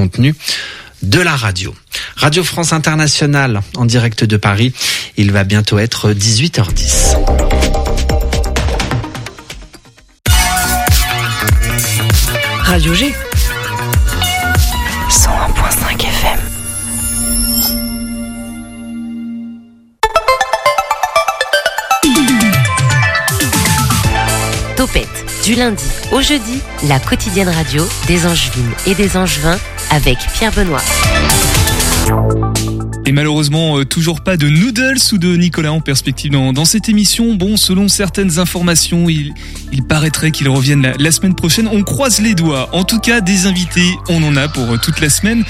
contenu de la radio. Radio France Internationale en direct de Paris. Il va bientôt être 18h10. Radio G. 101.5 FM. Topette, du lundi au jeudi, la quotidienne radio des Angevines et des Angevins avec Pierre Benoît. Et malheureusement, euh, toujours pas de Noodles ou de Nicolas en perspective dans, cette émission. Bon, selon certaines informations, il, paraîtrait qu'ils reviennent la, semaine prochaine. On croise les doigts. En tout cas, des invités, on en a pour euh, toute la semaine.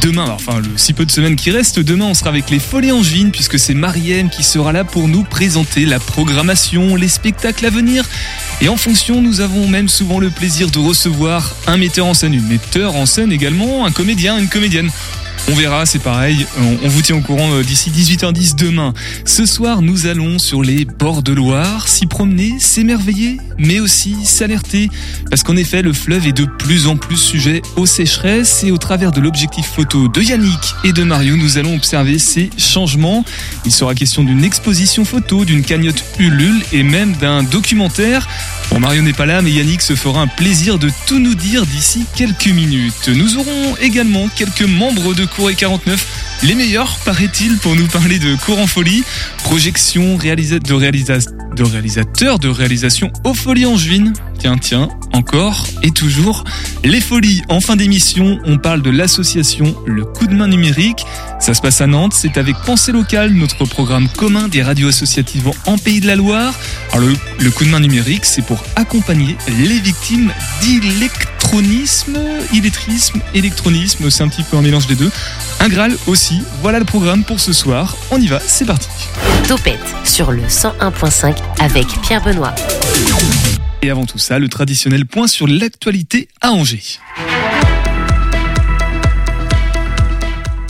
Demain, enfin le si peu de semaines qui restent, demain on sera avec les Folies Angevines puisque c'est Marielle qui sera là pour nous présenter la programmation, les spectacles à venir. Et en fonction, nous avons même souvent le plaisir de recevoir un metteur en scène, une metteur en scène également, un comédien, une comédienne. On verra, c'est pareil. On, vous tient au courant euh, d'ici 18h10 demain. Ce soir, nous allons sur les bords de Loire, s'y promener, s'émerveiller, mais aussi s'alerter. Parce qu'en effet, le fleuve est de plus en plus sujet aux sécheresses et au travers de l'objectif photo de Yannick et de Mario, nous allons observer ces changements. Il sera question d'une exposition photo, d'une cagnotte Ulule et même d'un documentaire. Bon, Mario n'est pas là, mais Yannick se fera un plaisir de tout nous dire d'ici quelques minutes. Nous aurons également quelques membres de Cour et 49, les meilleurs, paraît-il, pour nous parler de Cours en folie, projection réalisa de, réalisa de réalisateurs de réalisation aux Folies Angevines. Tiens, encore et toujours. Les Folies, en fin d'émission, on parle de l'association Le Coup de main numérique. Ça se passe à Nantes, c'est avec Pensée locale, notre programme commun des radios associatives en Pays de la Loire. Alors le, le coup de main numérique, c'est pour accompagner les victimes d'électronisme, illettrisme, électronisme, c'est un petit peu un mélange des deux. Un Graal aussi, voilà le programme pour ce soir. On y va, c'est parti. Topette sur le 101.5 avec Pierre Benoît. Et avant tout ça, le traditionnel point sur l'actualité à Angers.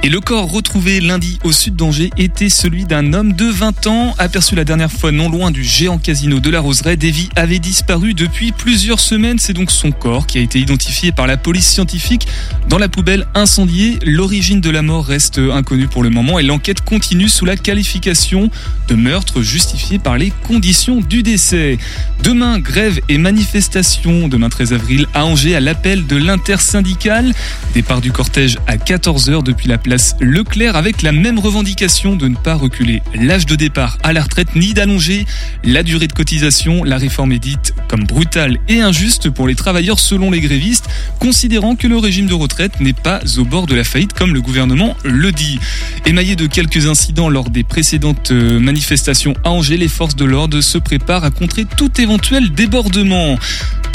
Et le corps retrouvé lundi au sud d'Angers était celui d'un homme de 20 ans, aperçu la dernière fois non loin du géant casino de la Roseraie. Davy avait disparu depuis plusieurs semaines. C'est donc son corps qui a été identifié par la police scientifique dans la poubelle incendiée. L'origine de la mort reste inconnue pour le moment et l'enquête continue sous la qualification de meurtre justifié par les conditions du décès. Demain, grève et manifestation, demain 13 avril, à Angers, à l'appel de l'intersyndicale. Départ du cortège à 14h depuis la place Leclerc avec la même revendication de ne pas reculer l'âge de départ à la retraite ni d'allonger la durée de cotisation. La réforme est dite comme brutale et injuste pour les travailleurs selon les grévistes, considérant que le régime de retraite n'est pas au bord de la faillite comme le gouvernement le dit. Émaillé de quelques incidents lors des précédentes euh, manifestations à Angers, les forces de l'ordre se préparent à contrer tout éventuel débordement.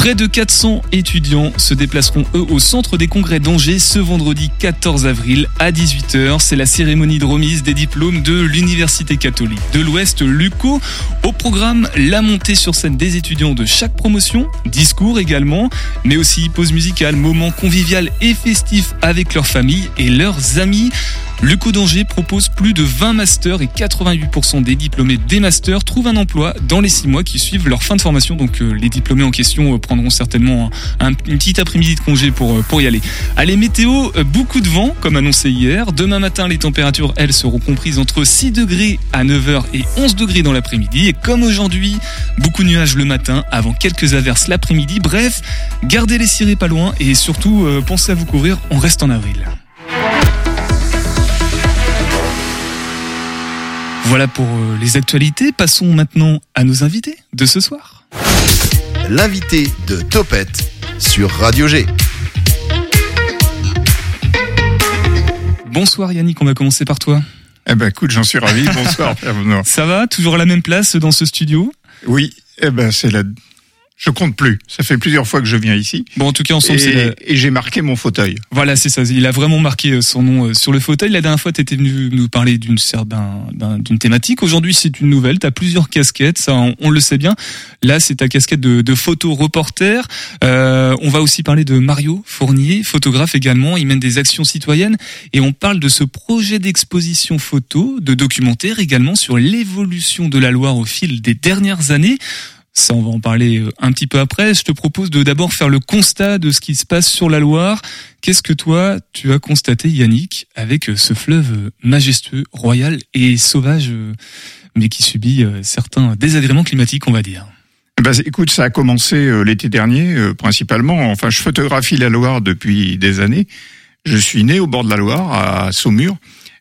Près de 400 étudiants se déplaceront eux au centre des congrès d'Angers ce vendredi 14 avril à 18h. C'est la cérémonie de remise des diplômes de l'Université catholique de l'Ouest, l'UCO. Au programme, la montée sur scène des étudiants de chaque promotion, discours également, mais aussi pause musicale, moment convivial et festif avec leurs familles et leurs amis. L'UCO d'Angers propose plus de 20 masters et 88% des diplômés des masters trouvent un emploi dans les 6 mois qui suivent leur fin de formation. Donc euh, les diplômés en question euh, prendront certainement un, un, une petite après-midi de congé pour, euh, pour y aller. Allez, météo, beaucoup de vent comme annoncé hier. Demain matin, les températures, elles, seront comprises entre 6 degrés à 9h et 11 degrés dans l'après-midi. Et comme aujourd'hui, beaucoup de nuages le matin avant quelques averses l'après-midi. Bref, gardez les cirés pas loin et surtout pensez à vous couvrir, on reste en avril. Voilà pour euh, les actualités. Passons maintenant à nos invités de ce soir. L'invité de Topette sur Radio G. Bonsoir Yannick, on va commencer par toi. Eh ben écoute, j'en suis ravi. Bonsoir Pierre Benoît. Ça va? Toujours à la même place dans ce studio? Oui, eh ben c'est la. Je compte plus. Ça fait plusieurs fois que je viens ici. Bon, en tout cas, ensemble, Et, la- et j'ai marqué mon fauteuil. Voilà, c'est ça. Il a vraiment marqué euh, son nom euh, sur le fauteuil. La dernière fois, tu étais venu nous parler d'une thématique. Aujourd'hui, c'est une nouvelle. Tu as plusieurs casquettes, ça, on, on le sait bien. Là, c'est ta casquette de, de photo reporter. Euh, on va aussi parler de Mario Fournier, photographe également. Il mène des actions citoyennes et on parle de ce projet d'exposition photo, de documentaire également sur l'évolution de la Loire au fil des dernières années. Ça, on va en parler euh, un petit peu après. Je te propose de d'abord faire le constat de ce qui se passe sur la Loire. Qu'est-ce que toi, tu as constaté, Yannick, avec euh, ce fleuve majestueux, royal et sauvage, mais qui subit certains désagréments climatiques, on va dire? Bah, écoute, ça a commencé l'été dernier, principalement. Enfin, je photographie la Loire depuis des années. Je suis né au bord de la Loire, à Saumur.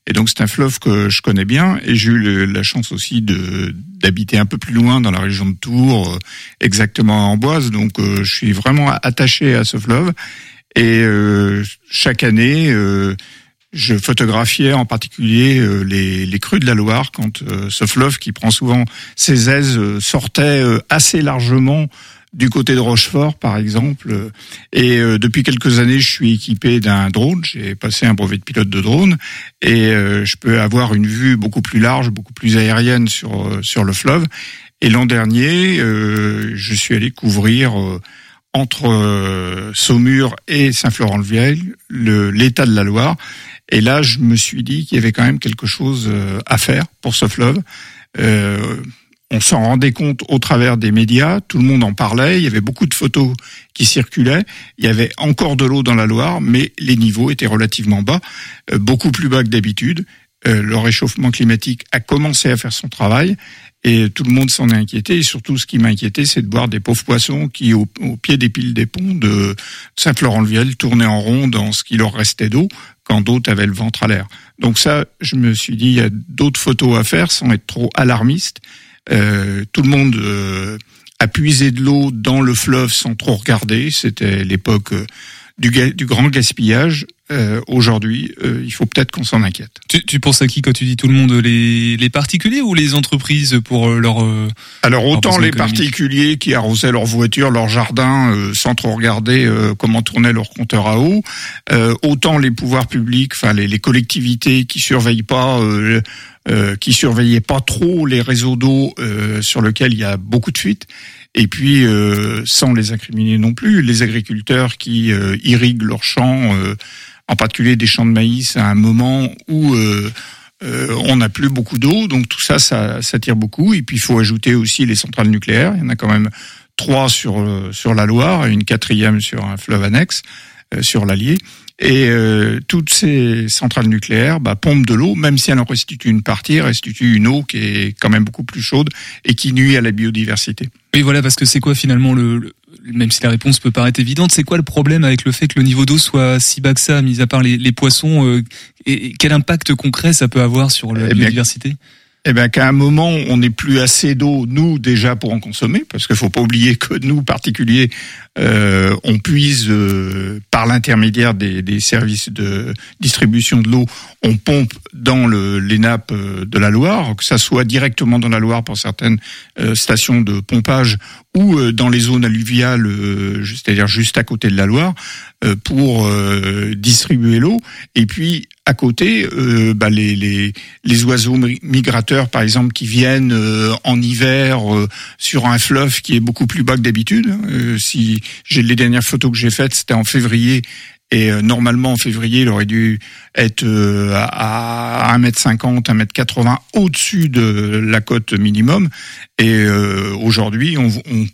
Et donc c'est un fleuve que je connais bien et j'ai eu la chance aussi de d'habiter un peu plus loin dans la région de Tours, euh, exactement en Amboise. Donc euh, je suis vraiment attaché à ce fleuve et euh, chaque année je photographiais en particulier les, les crues de la Loire quand ce fleuve qui prend souvent ses aises sortait assez largement du côté de Rochefort, par exemple. Et euh, depuis quelques années, je suis équipé d'un drone. J'ai passé un brevet de pilote de drone et euh, je peux avoir une vue beaucoup plus large, beaucoup plus aérienne sur euh, sur le fleuve. Et l'an dernier, je suis allé couvrir entre Saumur et Saint-Florent-le-Vieil l'état de la Loire. Et là, je me suis dit qu'il y avait quand même quelque chose à faire pour ce fleuve on s'en rendait compte au travers des médias, tout le monde en parlait, il y avait beaucoup de photos qui circulaient, il y avait encore de l'eau dans la Loire, mais les niveaux étaient relativement bas, euh, beaucoup plus bas que d'habitude. Euh, le réchauffement climatique a commencé à faire son travail et tout le monde s'en est inquiété. Et surtout, ce qui m'a inquiété, c'est de voir des pauvres poissons qui, au, pied des piles des ponts de Saint-Florent-le-Viel, tournaient en rond dans ce qui leur restait d'eau quand d'autres avaient le ventre à l'air. Donc ça, je me suis dit, il y a d'autres photos à faire sans être trop alarmiste. Euh, tout le monde euh, a puisé de l'eau dans le fleuve sans trop regarder. C'était l'époque euh, du, du, grand gaspillage. Euh, Aujourd'hui, il faut peut-être qu'on s'en inquiète. Tu, tu, penses à qui quand tu dis tout le monde les, les particuliers ou les entreprises pour leur Alors autant les particuliers qui arrosaient leur voiture, leur jardin sans trop regarder comment tournait leur compteur à eau, autant les pouvoirs publics, enfin les, les, collectivités qui surveillent pas euh, qui surveillaient pas trop les réseaux d'eau euh, sur lesquels il y a beaucoup de fuites. Et puis, euh, sans les incriminer non plus, les agriculteurs qui euh, irriguent leurs champs, en particulier des champs de maïs, à un moment où on n'a plus beaucoup d'eau. Donc tout ça, ça, ça tire beaucoup. Et puis, il faut ajouter aussi les centrales nucléaires. Il y en a quand même trois sur sur la Loire et une quatrième sur un fleuve annexe, sur l'Allier. Et euh, toutes ces centrales nucléaires bah, pompent de l'eau, même si elles en restituent une partie, restituent une eau qui est quand même beaucoup plus chaude et qui nuit à la biodiversité. Et voilà, parce que c'est quoi finalement le, même si la réponse peut paraître évidente, c'est quoi le problème avec le fait que le niveau d'eau soit si bas que ça, mis à part les, les poissons, euh, et, quel impact concret ça peut avoir sur la eh biodiversité? eh bien, qu'à un moment, on n'ait plus assez d'eau, nous, déjà, pour en consommer, parce qu'il faut pas oublier que nous, particuliers, euh, on puise euh, par l'intermédiaire des, services de distribution de l'eau, on pompe dans le, les nappes euh, de la Loire, que ça soit directement dans la Loire pour certaines stations de pompage ou dans les zones alluviales, c'est-à-dire juste à côté de la Loire, pour distribuer l'eau. Et puis, à côté, euh, bah, les, oiseaux migrateurs, par exemple, qui viennent en hiver sur un fleuve qui est beaucoup plus bas que d'habitude. Hein. J'ai les dernières photos que j'ai faites, c'était en février. Et normalement, en février, il aurait dû être à 1m50, 1m80 au-dessus de la cote minimum. Et aujourd'hui, on, on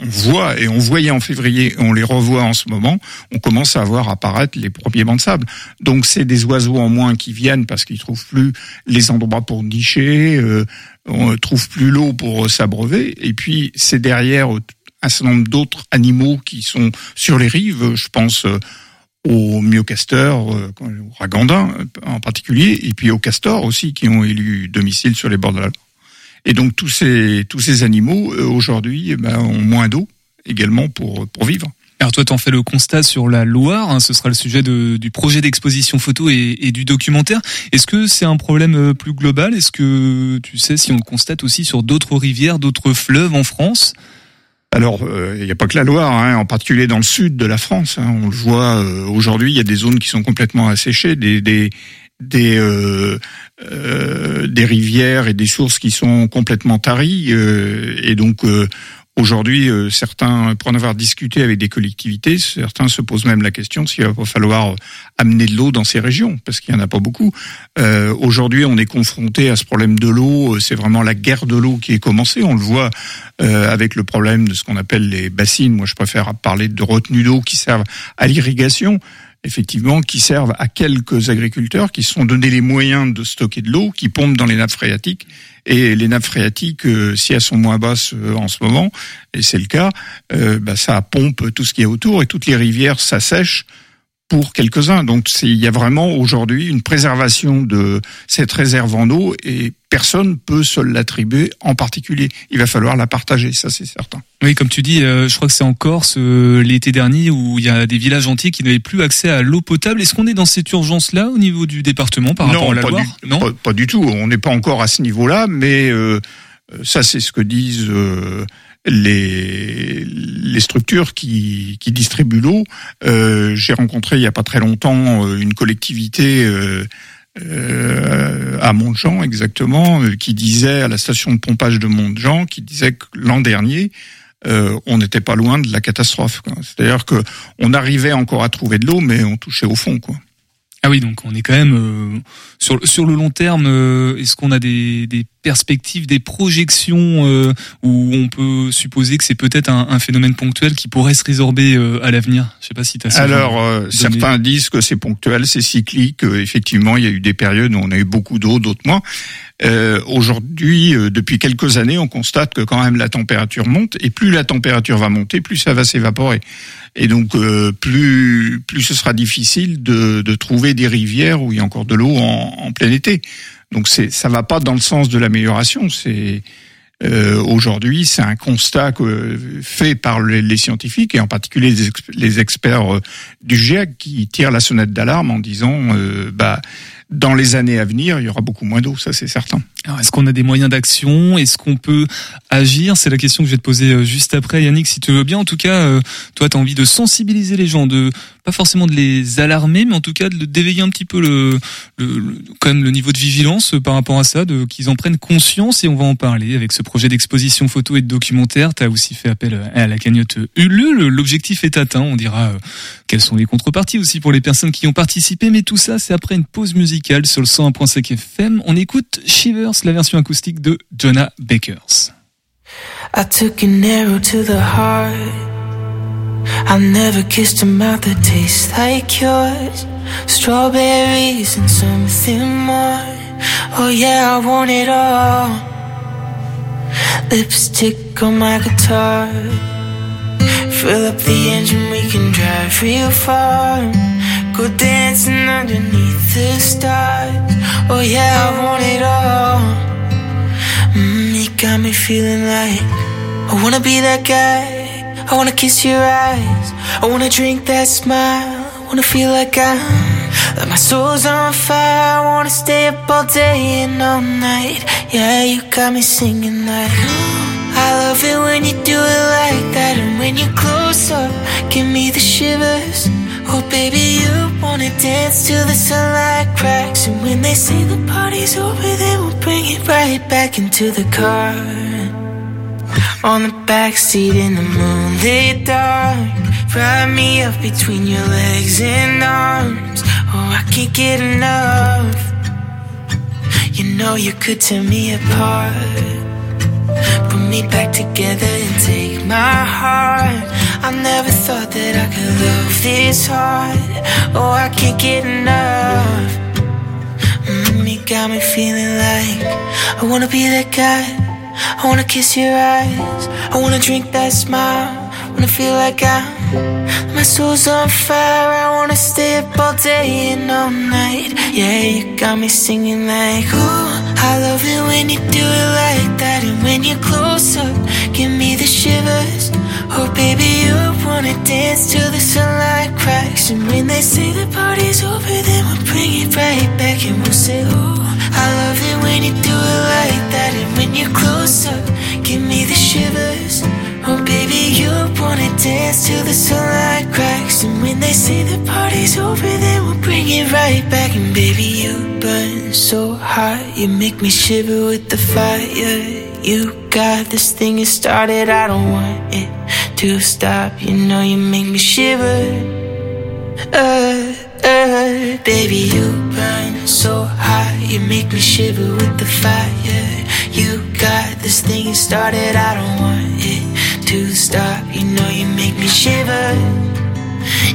on voit, et on voyait en février, on les revoit en ce moment, on commence à voir apparaître les premiers bancs de sable. Donc c'est des oiseaux en moins qui viennent parce qu'ils trouvent plus les endroits pour nicher, euh, on trouve plus l'eau pour s'abreuver, et puis c'est derrière un certain nombre d'autres animaux qui sont sur les rives, je pense euh, aux myocasteurs, euh, aux ragandins en particulier, et puis aux castors aussi qui ont élu domicile sur les bords de la et donc tous ces tous ces animaux euh, aujourd'hui eh ben, ont moins d'eau également pour pour vivre. Alors toi, tu en fais le constat sur la Loire, hein, ce sera le sujet du projet d'exposition photo et, du documentaire. Est-ce que c'est un problème euh, plus global? Est-ce que tu sais si on le constate aussi sur d'autres rivières, d'autres fleuves en France? Alors, euh, il n'y a pas que la Loire, hein, en particulier dans le sud de la France. Hein, on le voit aujourd'hui, il y a des zones qui sont complètement asséchées, des, des, euh, euh, rivières et des sources qui sont complètement taries euh, et donc Aujourd'hui, euh, certains, pour en avoir discuté avec des collectivités, certains se posent même la question s'il va falloir amener de l'eau dans ces régions, parce qu'il y en a pas beaucoup. Euh, Aujourd'hui, on est confronté à ce problème de l'eau. C'est vraiment la guerre de l'eau qui est commencée. On le voit euh, avec le problème de ce qu'on appelle les bassines. Moi, je préfère parler de retenues d'eau qui servent à l'irrigation effectivement, qui servent à quelques agriculteurs qui sont donné les moyens de stocker de l'eau, qui pompent dans les nappes phréatiques. Et les nappes phréatiques, euh, si elles sont moins basses euh, en ce moment, et c'est le cas, euh, bah, ça pompe tout ce qui est autour et toutes les rivières s'assèchent pour quelques-uns. Donc il y a vraiment aujourd'hui une préservation de cette réserve en eau et personne peut se l'attribuer en particulier. Il va falloir la partager, ça c'est certain. Oui, comme tu dis, euh, je crois que c'est en Corse euh, l'été dernier où il y a des villages entiers qui n'avaient plus accès à l'eau potable. Est-ce qu'on est dans cette urgence-là au niveau du département par rapport à la Loire Non, pas, du tout. On n'est pas encore à ce niveau-là, mais euh, ça c'est ce que disent les, structures qui, distribuent l'eau. Euh, J'ai rencontré il y a pas très longtemps euh, une collectivité euh, à Montjean exactement, qui disait à la station de pompage de Montjean, qui disait que l'an dernier, on n'était pas loin de la catastrophe. C'est-à-dire que on arrivait encore à trouver de l'eau, mais on touchait au fond, quoi. Ah oui, donc on est quand même euh, sur sur le long terme. Euh, est-ce qu'on a des, des, perspectives, des projections euh, où on peut supposer que c'est peut-être un, un, phénomène ponctuel qui pourrait se résorber à l'avenir? Je sais pas si tu as Alors certains disent que c'est ponctuel, c'est cyclique. effectivement, il y a eu des périodes où on a eu beaucoup d'eau, d'autres moins. Aujourd'hui, depuis quelques années, on constate que quand même la température monte et plus la température va monter, plus ça va s'évaporer. Et donc euh, plus plus ce sera difficile de, de, trouver des rivières où il y a encore de l'eau en, en, plein été. Donc ça va pas dans le sens de l'amélioration. C'est euh, aujourd'hui c'est un constat que, fait par les, les, scientifiques et en particulier les, les experts euh, du GIEC qui tirent la sonnette d'alarme en disant euh, bah dans les années à venir, il y aura beaucoup moins d'eau, ça c'est certain. est-ce qu'on a des moyens d'action? Est-ce qu'on peut agir? C'est la question que je vais te poser euh, juste après, Yannick, si tu veux bien. En tout cas, euh, toi, tu as envie de sensibiliser les gens, de pas forcément de les alarmer, mais en tout cas de d'éveiller un petit peu le, le, quand même le niveau de vigilance euh, par rapport à ça, de qu'ils en prennent conscience et on va en parler avec ce projet d'exposition photo et de documentaire. Tu as aussi fait appel à la cagnotte Ulule. L'objectif est atteint. On dira quelles sont les contreparties aussi pour les personnes qui ont participé, mais tout ça, c'est après une pause musicale sur le 101.5 FM. On écoute Shivers, la version acoustique de Jonah Bakers. I took an arrow to the heart. I never kissed a mouth that tastes like yours. Strawberries and something more. Oh yeah, I want it all. Lipstick on my guitar. Fill up the engine, we can drive real far. Go dancing underneath the stars. Oh yeah, I want it all. Mm, you got me feeling like I wanna be that guy. I wanna kiss your eyes. I wanna drink that smile. I wanna feel like I'm like my soul's on fire. I wanna stay up all day and all night. Yeah, you got me singing like. I love it when you do it like that And when you close up, give me the shivers Oh baby, you wanna dance till the sunlight cracks And when they say the party's over Then we'll bring it right back into the car On the backseat in the moonlit dark Ride me up between your legs and arms Oh, I can't get enough You know you could tear me apart Put me back together and take my heart. I never thought that I could love this hard. Oh, I can't get enough. Mm, you got me feeling like I wanna be that guy. I wanna kiss your eyes. I wanna drink that smile. Wanna feel like I'm my soul's on fire. I wanna stay up all day and all night. Yeah, you got me singing like, ooh, I love it when you do it like that. And when you're close up, give me the shivers. Oh, baby, you wanna dance till the sunlight cracks. And when they say the party's over, then we'll bring it right back and we'll say, ooh, I love it when you do it like that. And when you're close up, give me the shivers. Oh baby, you wanna dance till the sunlight cracks And when they say the party's party's over, then we'll bring it right back. And baby, you burn so hot, you make me shiver with the fire. You got this thing you started, I don't want it to stop. You know you make me shiver. Uh, uh, baby, you burn so hot, you make me shiver with the fire. You got this thing you started, I don't want it to stop. You know you make me shiver.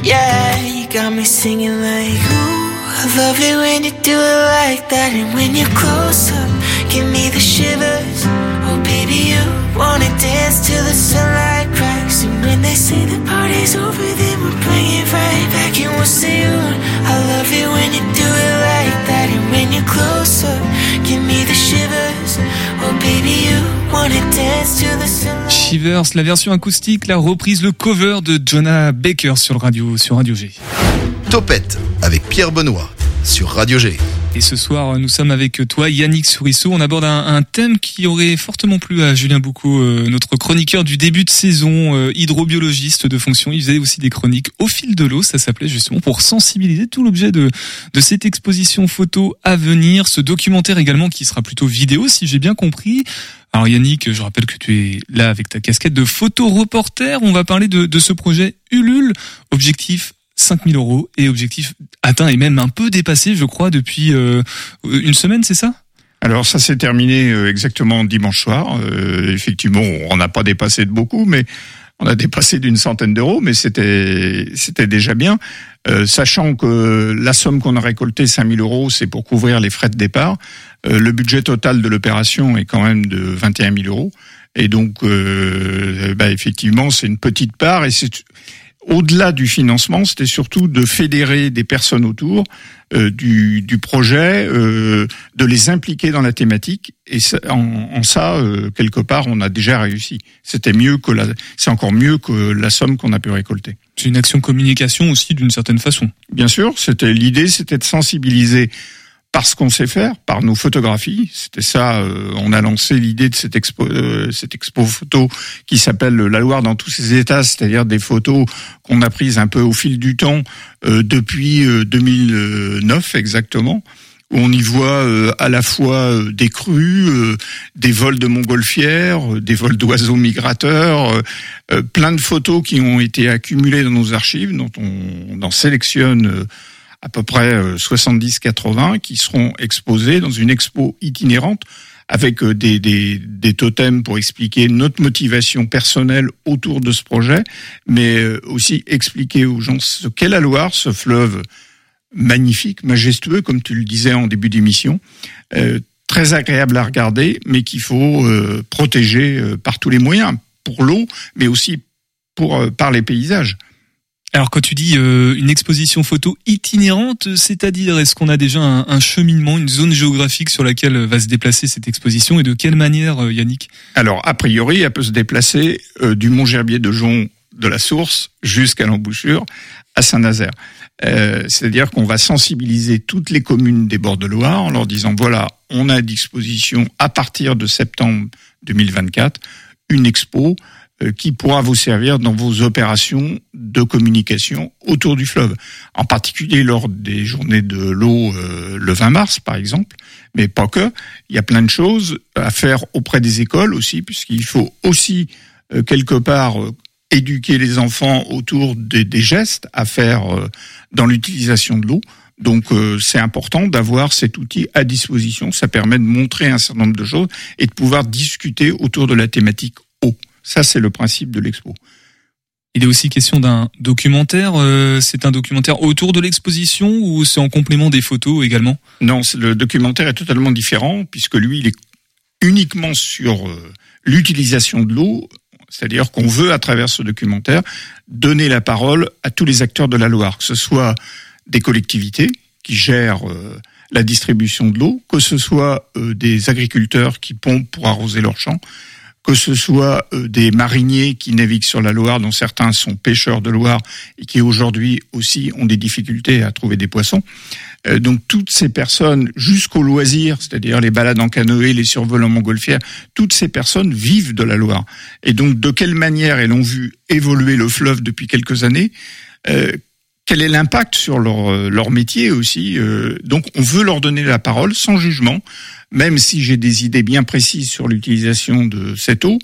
Yeah, you got me singing like, ooh, I love it when you do it like that. And when you're close up, give me the shivers. Oh, baby, you wanna dance till the sunlight cracks. And when they say the party's over, then we'll bring it right back. And we'll say, ooh, I love it when you do it like that. And when you're close up, give me the shivers. Oh, baby, you wanna dance till the sunlight Shivers, la version acoustique, la reprise, le cover de Jonah Baker sur le radio, sur Radio G. Topette avec Pierre Benoît sur Radio G. Et ce soir, nous sommes avec toi, Yannick Sourisseau. On aborde un, thème qui aurait fortement plu à Julien Boucaud, euh, notre chroniqueur du début de saison, euh, hydrobiologiste de fonction. Il faisait aussi des chroniques au fil de l'eau, ça s'appelait justement pour sensibiliser tout l'objet de, cette exposition photo à venir, ce documentaire également qui sera plutôt vidéo, si j'ai bien compris. Alors Yannick, je rappelle que tu es là avec ta casquette de photo-reporter. On va parler de ce projet Ulule, objectif 5000 euros et objectif atteint et même un peu dépassé, je crois, depuis euh, une semaine, c'est ça? Alors ça s'est terminé euh, exactement dimanche soir. Euh, effectivement, on n'a pas dépassé de beaucoup, mais on a dépassé d'une centaine d'euros, mais c'était c'était déjà bien, Euh, sachant que la somme qu'on a récoltée, 5000 euros, c'est pour couvrir les frais de départ. Euh, le budget total de l'opération est quand même de 21 000 euros, et donc euh, bah, effectivement, c'est une petite part, et c'est au-delà du financement, c'était surtout de fédérer des personnes autour euh, du, du projet, euh, de les impliquer dans la thématique. Et ça- en, en ça, euh, quelque part, on a déjà réussi. C'était mieux que la, c'est encore mieux que la somme qu'on a pu récolter. C'est une action communication aussi d'une certaine façon. Bien sûr, c'était l'idée, c'était de sensibiliser par ce qu'on sait faire, par nos photographies. C'était ça. euh, on a lancé l'idée de cette expo, euh, cette expo photo qui s'appelle La Loire dans tous ses états, c'est-à-dire des photos qu'on a prises un peu au fil du temps euh, depuis euh, 2009 exactement. Où on y voit euh, à la fois euh, des crues, euh, des vols de montgolfières, euh, des vols d'oiseaux migrateurs, euh, euh, plein de photos qui ont été accumulées dans nos archives, dont on, on en sélectionne euh, à peu près euh, 70-80, qui seront exposées dans une expo itinérante avec euh, des, totems pour expliquer notre motivation personnelle autour de ce projet, mais euh, aussi expliquer aux gens ce qu'est la Loire, ce fleuve magnifique, majestueux, comme tu le disais en début d'émission, euh, très agréable à regarder, mais qu'il faut euh, protéger euh, par tous les moyens, pour l'eau, mais aussi pour euh, par les paysages. Alors quand tu dis euh, une exposition photo itinérante, c'est-à-dire est-ce qu'on a déjà un, cheminement, une zone géographique sur laquelle va se déplacer cette exposition et de quelle manière, euh, Yannick? Alors, a priori, elle peut se déplacer euh, du Mont-Gerbier de Jon de la source jusqu'à l'embouchure à Saint-Nazaire. C'est-à-dire qu'on va sensibiliser toutes les communes des bords de Loire en leur disant voilà, on a à disposition à partir de septembre 2024 une expo qui pourra vous servir dans vos opérations de communication autour du fleuve. En particulier lors des journées de l'eau euh, le 20 mars, par exemple, mais pas que. Il y a plein de choses à faire auprès des écoles aussi, puisqu'il faut aussi euh, quelque part euh, éduquer les enfants autour des, des gestes à faire euh, dans l'utilisation de l'eau. Donc euh, c'est important d'avoir cet outil à disposition. Ça permet de montrer un certain nombre de choses et de pouvoir discuter autour de la thématique eau. Ça c'est le principe de l'expo. Il est aussi question d'un documentaire. euh, c'est un documentaire autour de l'exposition ou c'est en complément des photos également? Non, le documentaire est totalement différent puisque lui, il est uniquement sur euh, l'utilisation de l'eau. C'est-à-dire qu'on veut, à travers ce documentaire, donner la parole à tous les acteurs de la Loire, que ce soit des collectivités qui gèrent euh, la distribution de l'eau, que ce soit des agriculteurs qui pompent pour arroser leurs champs, que ce soit euh, des mariniers qui naviguent sur la Loire, dont certains sont pêcheurs de Loire et qui aujourd'hui aussi ont des difficultés à trouver des poissons. Euh, donc toutes ces personnes, jusqu'au loisir, c'est-à-dire les balades en canoë, les survols en montgolfière, toutes ces personnes vivent de la Loire. Et donc de quelle manière elles ont vu évoluer le fleuve depuis quelques années euh, quel est l'impact sur leur, leur métier aussi. Donc on veut leur donner la parole sans jugement, même si j'ai des idées bien précises sur l'utilisation de cette eau.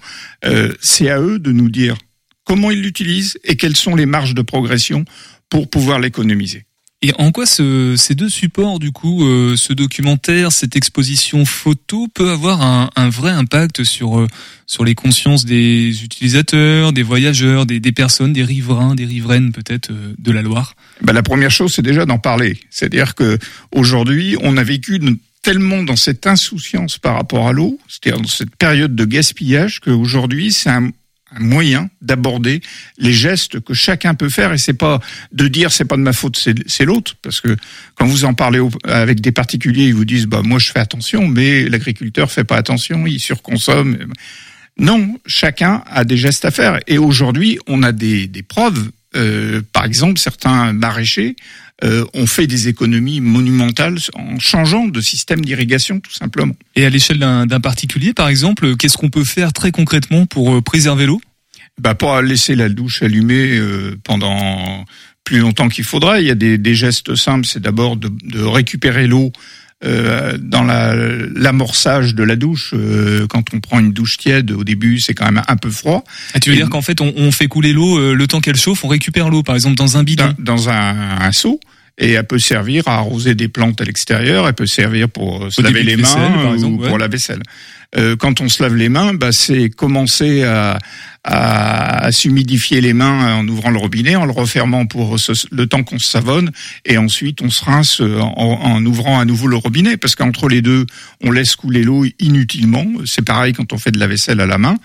Euh, c'est à eux de nous dire comment ils l'utilisent et quelles sont les marges de progression pour pouvoir l'économiser. Et en quoi ce, ces deux supports, du coup, euh, ce documentaire, cette exposition photo, peut avoir un, un vrai impact sur euh, sur les consciences des utilisateurs, des voyageurs, des, des personnes, des riverains, des riveraines peut-être euh, de la Loire? Ben, La première chose, c'est déjà d'en parler. C'est-à-dire que aujourd'hui, on a vécu tellement dans cette insouciance par rapport à l'eau, c'est-à-dire dans cette période de gaspillage, qu'aujourd'hui, c'est un, un moyen d'aborder les gestes que chacun peut faire. Et c'est pas de dire c'est pas de ma faute c'est l'autre. Parce que quand vous en parlez avec des particuliers ils vous disent bah moi je fais attention mais l'agriculteur fait pas attention il surconsomme. Non chacun a des gestes à faire. Et aujourd'hui on a des, des preuves euh, par exemple, certains maraîchers euh, ont fait des économies monumentales en changeant de système d'irrigation, tout simplement. Et à l'échelle d'un particulier, par exemple, qu'est-ce qu'on peut faire très concrètement pour euh, préserver l'eau? Bah, Pas laisser la douche allumée euh, pendant plus longtemps qu'il faudrait. Il y a des, des gestes simples, c'est d'abord de, de récupérer l'eau euh, dans l'amorçage de la douche, euh, quand on prend une douche tiède, au début, c'est quand même un peu froid. Ah, tu veux dire qu'en fait, on, on, fait couler l'eau euh, le temps qu'elle chauffe, on récupère l'eau, par exemple, dans un bidon Dans, dans un, un, seau. Et elle peut servir à arroser des plantes à l'extérieur, elle peut servir pour se laver les mains ou pour la vaisselle. Euh, quand on se lave les mains, bah, c'est commencer à, à, à s'humidifier les mains en ouvrant le robinet, en le refermant pour le temps qu'on se savonne, et ensuite on se rince en, en ouvrant à nouveau le robinet, parce qu'entre les deux, on laisse couler l'eau inutilement. C'est pareil quand on fait de la vaisselle à la main,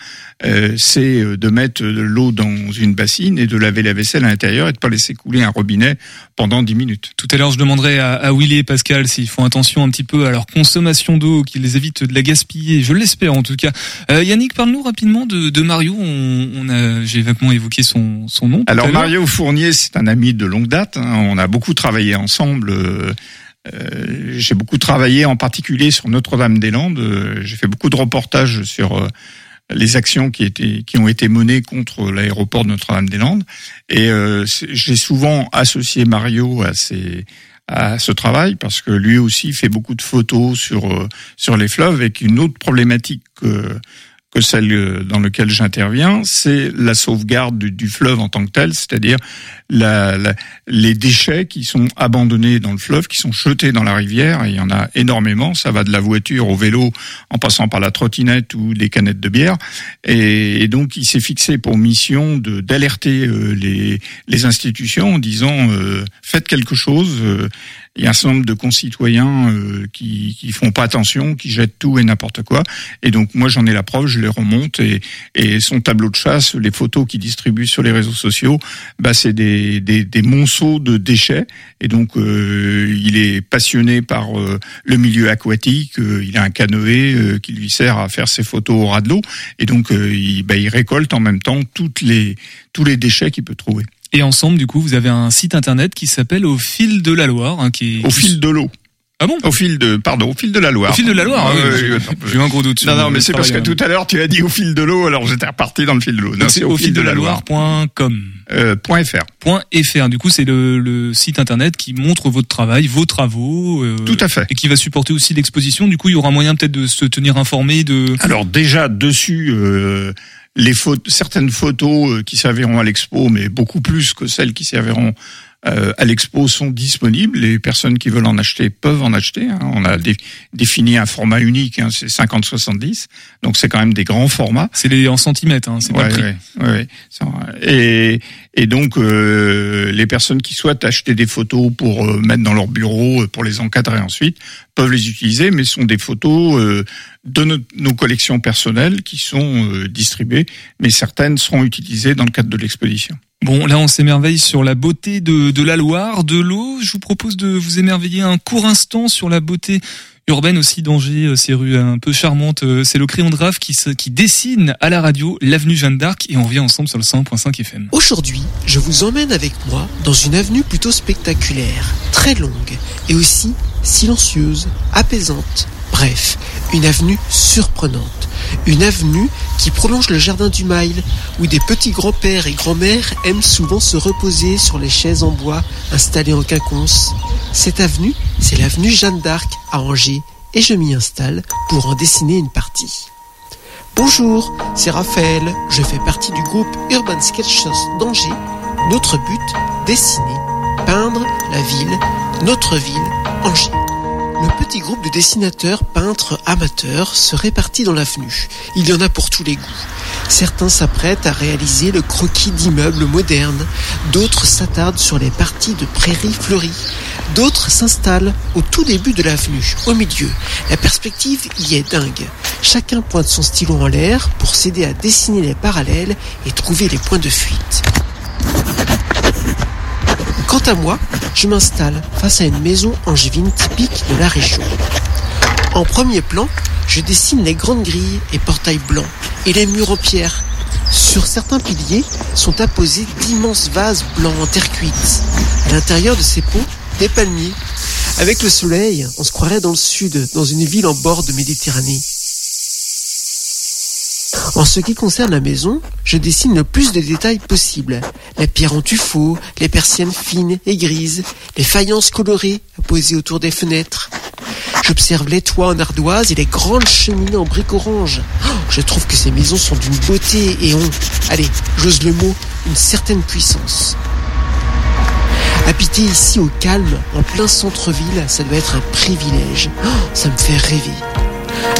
euh, c'est de mettre de l'eau dans une bassine et de laver la vaisselle à l'intérieur et de pas laisser couler un robinet pendant 10 minutes. Tout à l'heure, je demanderai à, à Willy et Pascal s'ils font attention un petit peu à leur consommation d'eau, qu'ils évitent de la gaspiller. L'espère en tout cas. Euh, Yannick, parle-nous rapidement de, de Mario. On, on a, j'ai vaguement évoqué son, son nom. Alors Mario Fournier, c'est un ami de longue date. Hein. On a beaucoup travaillé ensemble. Euh, euh, j'ai beaucoup travaillé en particulier sur Notre-Dame-des-Landes. Euh, j'ai fait beaucoup de reportages sur euh, les actions qui étaient qui ont été menées contre l'aéroport de Notre-Dame-des-Landes et euh, j'ai souvent associé Mario à ces à ce travail parce que lui aussi fait beaucoup de photos sur sur les fleuves avec une autre problématique que que celle dans laquelle j'interviens, c'est la sauvegarde du, fleuve en tant que tel, c'est-à-dire la, la, les déchets qui sont abandonnés dans le fleuve, qui sont jetés dans la rivière, et il y en a énormément, ça va de la voiture au vélo, en passant par la trottinette ou des canettes de bière, et, donc il s'est fixé pour mission d'alerter euh, les, les institutions en disant euh, faites quelque chose. Euh, il y a un certain nombre de concitoyens euh, qui qui font pas attention, qui jettent tout et n'importe quoi. Et donc moi j'en ai la preuve, je les remonte et, et son tableau de chasse, les photos qu'il distribue sur les réseaux sociaux, bah c'est des, des, des monceaux de déchets. Et donc euh, il est passionné par euh, le milieu aquatique. Euh, il a un canoë euh, qui lui sert à faire ses photos au ras de l'eau. Et donc euh, il, bah, il récolte en même temps toutes les tous les déchets qu'il peut trouver. Et ensemble, du coup, vous avez un site internet qui s'appelle Au fil de la Loire, hein, qui est... Au fil de l'eau. Ah bon? Au fil de, pardon, au fil de la Loire. Au fil de la Loire. Ah, oui, j'ai eu un gros doute. Non, non, mais c'est parce que tout à l'heure tu as dit au fil de l'eau, alors j'étais reparti dans le fil de l'eau. Non, c'est au, fil de, la Loire.com. Euh, point .fr. Point .fr. Du coup, c'est le, le, site internet qui montre votre travail, vos travaux. Euh, Tout à fait. Et qui va supporter aussi l'exposition. Du coup, il y aura moyen peut-être de se tenir informé de. Alors déjà dessus. Euh, les certaines photos qui serviront à l'expo, mais beaucoup plus que celles qui serviront euh, à l'expo sont disponibles. Les personnes qui veulent en acheter peuvent en acheter. Hein. On a dé défini un format unique, hein, c'est 50-70, donc c'est quand même des grands formats. C'est en centimètres, hein, c'est ouais, pas ouais, ouais, Et, et donc euh, les personnes qui souhaitent acheter des photos pour euh, mettre dans leur bureau, euh, pour les encadrer ensuite, peuvent les utiliser, mais sont des photos de nos, collections personnelles qui sont distribuées, mais certaines seront utilisées dans le cadre de l'exposition. Bon, là, on s'émerveille sur la beauté de la Loire, de l'eau. Je vous propose de vous émerveiller un court instant sur la beauté urbaine aussi d'Angers, ces rues un peu charmantes. C'est le crayon de qui, qui dessine à la radio l'avenue Jeanne d'Arc et on revient ensemble sur le 100.5 FM. Aujourd'hui, je vous emmène avec moi dans une avenue plutôt spectaculaire, très longue et aussi silencieuse, apaisante. Bref, une avenue surprenante. Une avenue qui prolonge le jardin du Mail, où des petits grands-pères et grands-mères aiment souvent se reposer sur les chaises en bois installées en quinconce. Cette avenue, c'est l'avenue Jeanne d'Arc à Angers, et je m'y installe pour en dessiner une partie. Bonjour, c'est Raphaël, je fais partie du groupe Urban Sketchers d'Angers. Notre but, dessiner, peindre la ville, notre ville, Angers. Le petit groupe de dessinateurs, peintres, amateurs se répartit dans l'avenue. Il y en a pour tous les goûts. Certains s'apprêtent à réaliser le croquis d'immeubles modernes, d'autres s'attardent sur les parties de prairies fleuries, d'autres s'installent au tout début de l'avenue, au milieu. La perspective y est dingue. Chacun pointe son stylo en l'air pour s'aider à dessiner les parallèles et trouver les points de fuite. Quant à moi, je m'installe face à une maison angevine typique de la région. En premier plan, je dessine les grandes grilles et portails blancs et les murs en pierre. Sur certains piliers sont apposés d'immenses vases blancs en terre cuite. À l'intérieur de ces pots, des palmiers. Avec le soleil, on se croirait dans le sud, dans une ville en bord de Méditerranée. En ce qui concerne la maison, je dessine le plus de détails possible. La pierre en tuffeau, les persiennes fines et grises, les faïences colorées posées autour des fenêtres. J'observe les toits en ardoise et les grandes cheminées en briques orange. Oh, je trouve que ces maisons sont d'une beauté et ont, allez, j'ose le mot, une certaine puissance. Habiter ici au calme, en plein centre-ville, ça doit être un privilège. Oh, ça me fait rêver.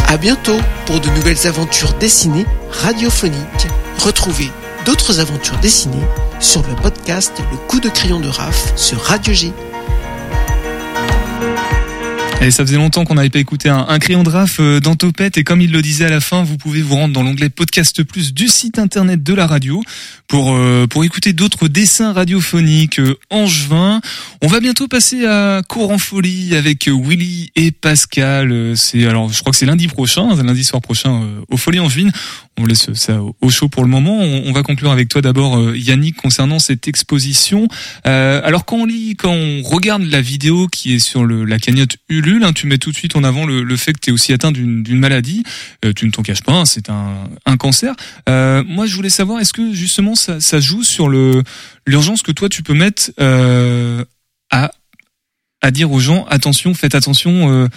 À bientôt pour de nouvelles aventures dessinées radiophoniques. Retrouvez d'autres aventures dessinées sur le podcast Le coup de crayon de Raph sur Radio G. Et ça faisait longtemps qu'on n'avait pas écouté un, crayon de raf euh, dans Topette et comme il le disait à la fin, vous pouvez vous rendre dans l'onglet podcast plus du site internet de la radio pour euh, pour écouter d'autres dessins radiophoniques euh, angevins. On va bientôt passer à Cours en folie avec euh, Willy et Pascal. C'est alors je crois que c'est lundi prochain, lundi soir prochain aux Folies Angevines. On laisse ça au- au chaud pour le moment. On, va conclure avec toi d'abord euh, Yannick concernant cette exposition. Euh, alors quand on lit, quand on regarde la vidéo qui est sur le, la cagnotte Ulule, hein, tu mets tout de suite en avant le, le fait que tu es aussi atteint d'une maladie. Euh, tu ne t'en caches pas, hein, c'est un, un cancer. Euh, moi, je voulais savoir, est-ce que justement ça, ça joue sur le l'urgence que toi tu peux mettre euh, à à dire aux gens attention, faites attention.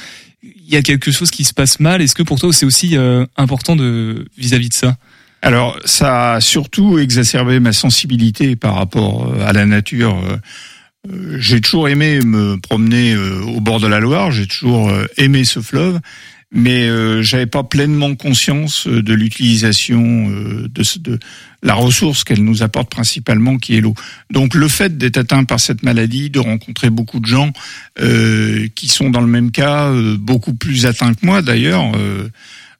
Il y a quelque chose qui se passe mal. Est-ce que pour toi c'est aussi euh, important de vis-à-vis de ça? Alors, ça a surtout exacerbé ma sensibilité par rapport euh, à la nature. Euh, J'ai toujours aimé me promener au bord de la Loire, j'ai toujours aimé ce fleuve, mais euh, j'avais pas pleinement conscience euh, de l'utilisation euh, de, de la ressource qu'elle nous apporte principalement, qui est l'eau. Donc, le fait d'être atteint par cette maladie, de rencontrer beaucoup de gens euh, qui sont dans le même cas, euh, beaucoup plus atteints que moi d'ailleurs.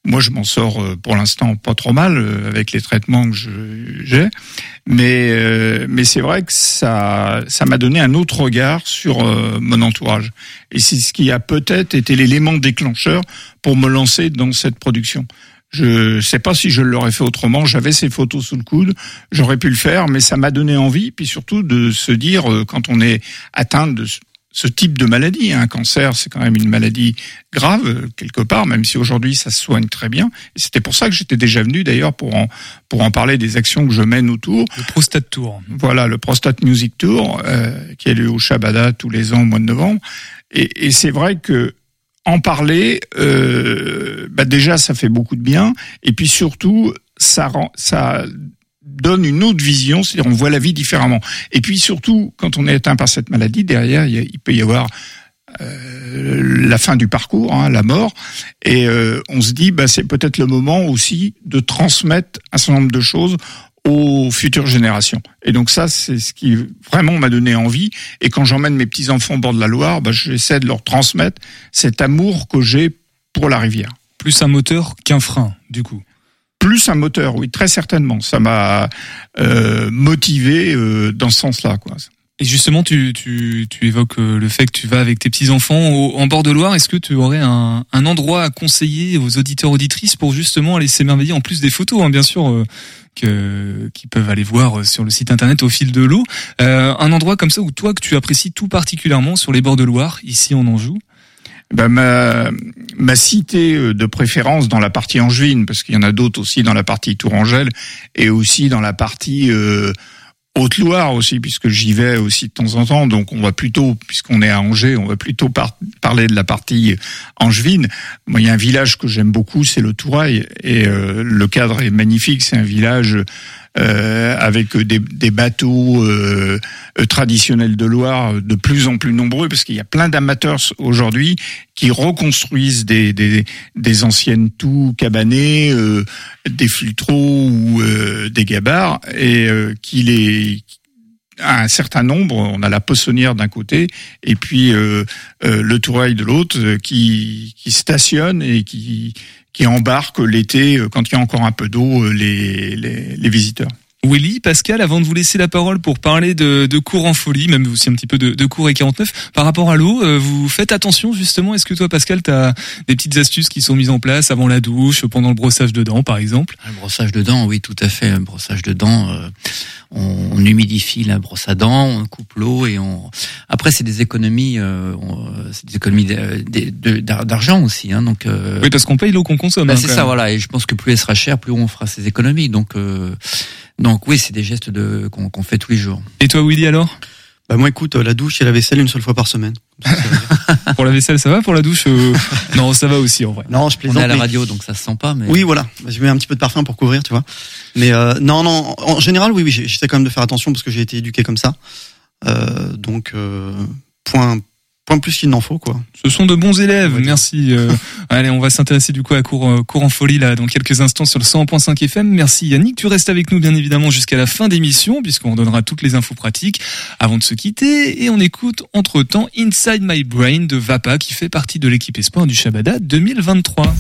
Moi, je m'en sors euh, pour l'instant pas trop mal euh, avec les traitements que j'ai, mais euh, mais c'est vrai que ça ça m'a donné un autre regard sur euh, mon entourage et c'est ce qui a peut-être été l'élément déclencheur pour me lancer dans cette production. Je sais pas si je l'aurais fait autrement. J'avais ces photos sous le coude, j'aurais pu le faire, mais ça m'a donné envie, puis surtout de se dire euh, quand on est atteint de ce- type de maladie, un cancer, c'est quand même une maladie grave quelque part, même si aujourd'hui ça se soigne très bien. Et c'était pour ça que j'étais déjà venu d'ailleurs pour en pour en parler des actions que je mène autour. Le Prostate Tour. Voilà le Prostate Music Tour euh, qui a lieu au Shabada tous les ans au mois de novembre. Et, et c'est vrai que en parler, euh, bah déjà ça fait beaucoup de bien. Et puis surtout ça rend ça donne une autre vision, c'est-à-dire on voit la vie différemment. Et puis surtout, quand on est atteint par cette maladie, derrière, il, peut y avoir euh, la fin du parcours, hein, la mort, et euh, on se dit, bah, c'est peut-être le moment aussi de transmettre un certain nombre de choses aux futures générations. Et donc ça, c'est ce qui vraiment m'a donné envie. Et quand j'emmène mes petits enfants au bord de la Loire, bah, j'essaie de leur transmettre cet amour que j'ai pour la rivière. Plus un moteur qu'un frein, du coup. Plus un moteur, oui, très certainement. Ça m'a euh, motivé euh, dans ce sens-là, quoi. Et justement, tu, tu, tu évoques euh, le fait que tu vas avec tes petits-enfants en bord de Loire. Est-ce que tu aurais un, un endroit à conseiller aux auditeurs auditrices pour justement aller s'émerveiller, en plus des photos, hein, bien sûr, euh, que, qui peuvent aller voir sur le site internet au fil de l'eau. Euh, un endroit comme ça où toi, que tu apprécies tout particulièrement sur les bords de Loire, ici en Anjou ben, ma, ma cité euh, de préférence dans la partie angevine, parce qu'il y en a d'autres aussi dans la partie Tourangelle et aussi dans la partie euh, Haute-Loire aussi, puisque j'y vais aussi de temps en temps. Donc on va plutôt, puisqu'on est à Angers, on va plutôt parler de la partie angevine. Moi, il y a un village que j'aime beaucoup, c'est le Tourail, et euh, le cadre est magnifique. C'est un village euh, avec des, des bateaux euh, traditionnels de Loire de plus en plus nombreux, parce qu'il y a plein d'amateurs aujourd'hui qui reconstruisent des, des, des anciennes toux cabanées, euh, des flutreaux ou euh, des gabarres, et qui les à un certain nombre, on a la poissonnière d'un côté et puis euh, le tourail de l'autre qui, qui stationne et qui, qui embarque l'été, euh, quand il y a encore un peu d'eau, euh, les, les, les visiteurs. Willy, Pascal, avant de vous laisser la parole pour parler de, de cours en folie, même aussi un petit peu de, de cours et 49, par rapport à l'eau, euh, vous faites attention justement. Est-ce que toi, Pascal, tu as des petites astuces qui sont mises en place avant la douche, pendant le brossage de dents, par exemple? Le brossage de dents, oui, tout à fait. Un brossage de dents, euh, on, on, humidifie la brosse à dents, on coupe l'eau et on. Après, c'est des économies, euh, c'est des économies d'argent aussi, hein, donc. oui, parce qu'on paye l'eau qu'on consomme. Bah, hein, c'est ça, voilà. Et je pense que plus elle sera chère, plus on fera ses économies. Donc. Donc oui, c'est des gestes de qu'on fait tous les jours. Et toi, Willy, alors? Bah moi, écoute, la douche et la vaisselle une seule fois par semaine. pour la vaisselle, ça va Pour la douche, euh... non, ça va aussi en vrai. Non, je plaisante. On est à la radio, donc ça se sent pas. Mais... Oui, voilà. Je mets un petit peu de parfum pour couvrir, tu vois. Mais euh, non, non. En général, oui, oui. J'essaie quand même de faire attention parce que j'ai été éduqué comme ça. Euh, donc, euh, point plus qu'il n'en faut, quoi. Ce sont de bons élèves, merci. Euh, allez, on va s'intéresser du coup à cours, euh, cours en folie là dans quelques instants sur le 100.5 FM. Merci Yannick, tu restes avec nous bien évidemment jusqu'à la fin d'émission puisqu'on donnera toutes les infos pratiques avant de se quitter et on écoute entre-temps Inside My Brain de Vapa qui fait partie de l'équipe espoir du Shabada 2023.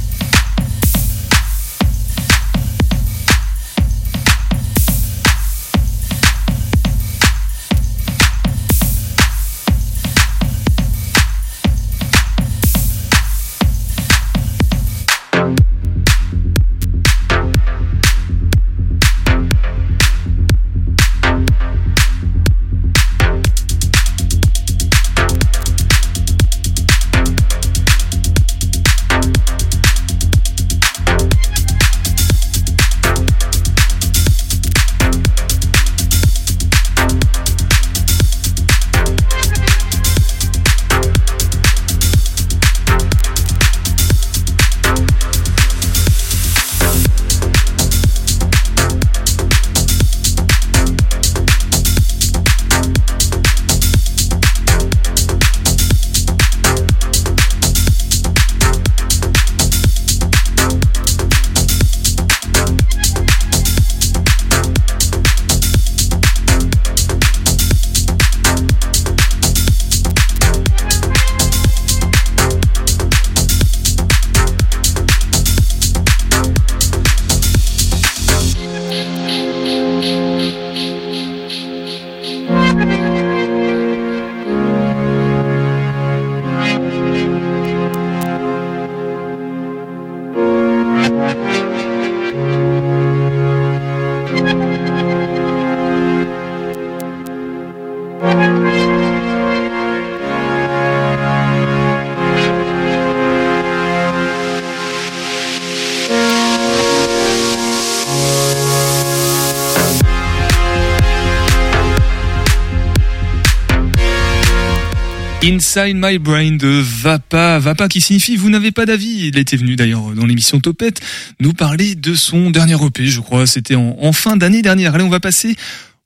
Inside My Brain de Vapa. Vapa qui signifie vous n'avez pas d'avis. Il était venu d'ailleurs dans l'émission Topette nous parler de son dernier EP, je crois. C'était en, fin d'année dernière. Allez, on va passer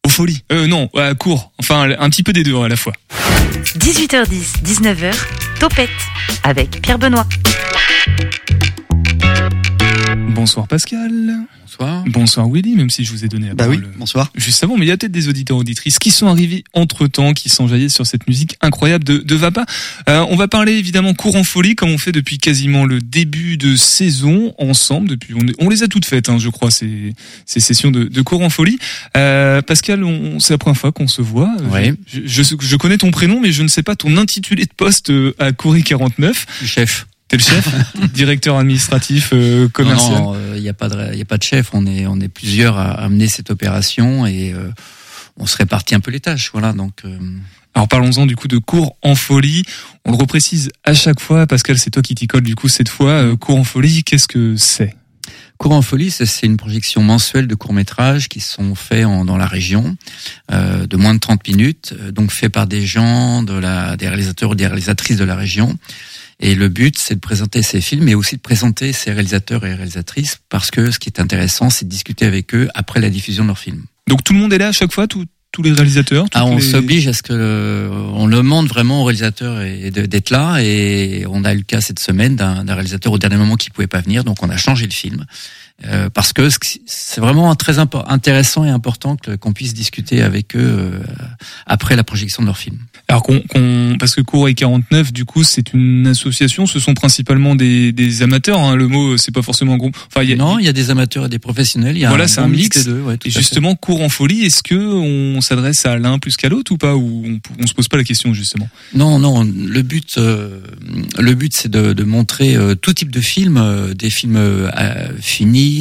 aux folies. Euh, non, à court. Enfin, un petit peu des deux à la fois. 18h10, 19h, Topette avec Pierre Benoît. Bonsoir Pascal. Bonsoir. Bonsoir Willy, même si je vous ai donné la bah oui, bonsoir. juste avant, mais il y a peut-être des auditeurs auditrices qui sont arrivés entre temps, qui sont jaillés sur cette musique incroyable de, de Vapa. Euh, on va parler évidemment courant folie, comme on fait depuis quasiment le début de saison ensemble. Depuis, on, on les a toutes faites, hein, je crois, ces, ces sessions de, de courant folie. Euh, Pascal, c'est la première fois qu'on se voit. Ouais. Je, je, je, connais ton prénom, mais je ne sais pas ton intitulé de poste euh, à Coury 49. Chef. T'es le chef, directeur administratif euh, commercial. Non, il n'y a pas de, il a pas de chef. On est, on est plusieurs à amener cette opération et euh, on se répartit un peu les tâches. Voilà, donc. Euh... Alors parlons-en du coup de cours en folie. On le reprécise à chaque fois. Pascal, c'est toi qui t'y colle du coup cette fois. Euh, cours en folie, qu'est-ce que c'est? Cours en folie, c'est c'est une projection mensuelle de courts-métrages qui sont faits en- dans la région, euh, de moins de 30 minutes, euh, donc faits par des gens, de la, des réalisateurs ou des réalisatrices de la région. Et le but, c'est de présenter ces films, mais aussi de présenter ces réalisateurs et réalisatrices, parce que ce qui est intéressant, c'est de discuter avec eux après la diffusion de leurs films. Donc tout le monde est là à chaque fois, tous tous les réalisateurs. Ah, on les- s'oblige à ce que euh, on demande vraiment au réalisateur et d'être là et on a eu le cas cette semaine d'un d'un réalisateur au dernier moment qui pouvait pas venir donc on a changé le film Euh, parce que c'est vraiment très intéressant et important qu'on puisse discuter avec eux euh, après la projection de leur film. Alors qu'on, qu'on- parce que Cours et 49, du coup, c'est une association. Ce sont principalement des, des amateurs. Hein, le mot, c'est pas forcément un groupe. Enfin, y a, non, il y a des amateurs et des professionnels. Il y a Voilà, c'est un mix. des deux, ouais, Et à fait. justement, cours en folie, est-ce que on s'adresse à l'un plus qu'à l'autre ou pas Ou on, on se pose pas la question justement? Non, non. Le but, euh, le but, c'est de, de montrer euh, tout type de films, euh, des films euh,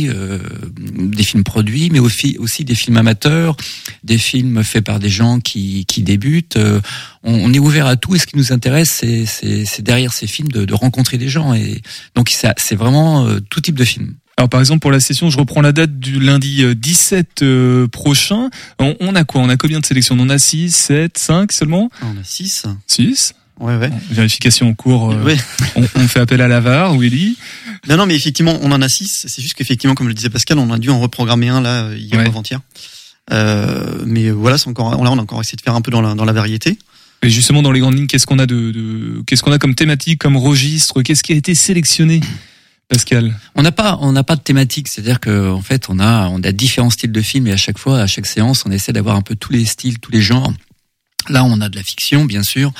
euh, des films produits, mais aussi, aussi des films amateurs, des films faits par des gens qui, qui débutent. Euh, on, on est ouvert à tout. Et ce qui nous intéresse, c'est, derrière ces films de, de rencontrer des gens. Et donc, c'est vraiment euh, tout type de films. Alors par exemple pour la session, je reprends la date du lundi euh, 17 euh, prochain. On, on a quoi? On a combien de sélections? On en a 6, 7, 5 seulement? On a 6. 6 Ouais, ouais. Vérification en cours. euh, Ouais. on, on fait appel à la VAR ou Ellie. Non, non, mais effectivement, on en a 6. C'est juste qu'effectivement, comme le disait Pascal, on a dû en reprogrammer un là hier Ouais. ou avant-hier. Euh, mais voilà, c'est encore, là, on a encore essayé de faire un peu dans la, dans la variété. Et justement dans les grandes lignes, qu'est-ce qu'on a de, de qu'est-ce qu'on a comme thématique, comme registre? Qu'est-ce qui a été sélectionné Pascal? On n'a pas, on n'a pas de thématique, c'est-à-dire que en fait, on a, on a différents styles de films et à chaque fois, à chaque séance, on essaie d'avoir un peu tous les styles, tous les genres. Là, on a de la fiction, bien sûr,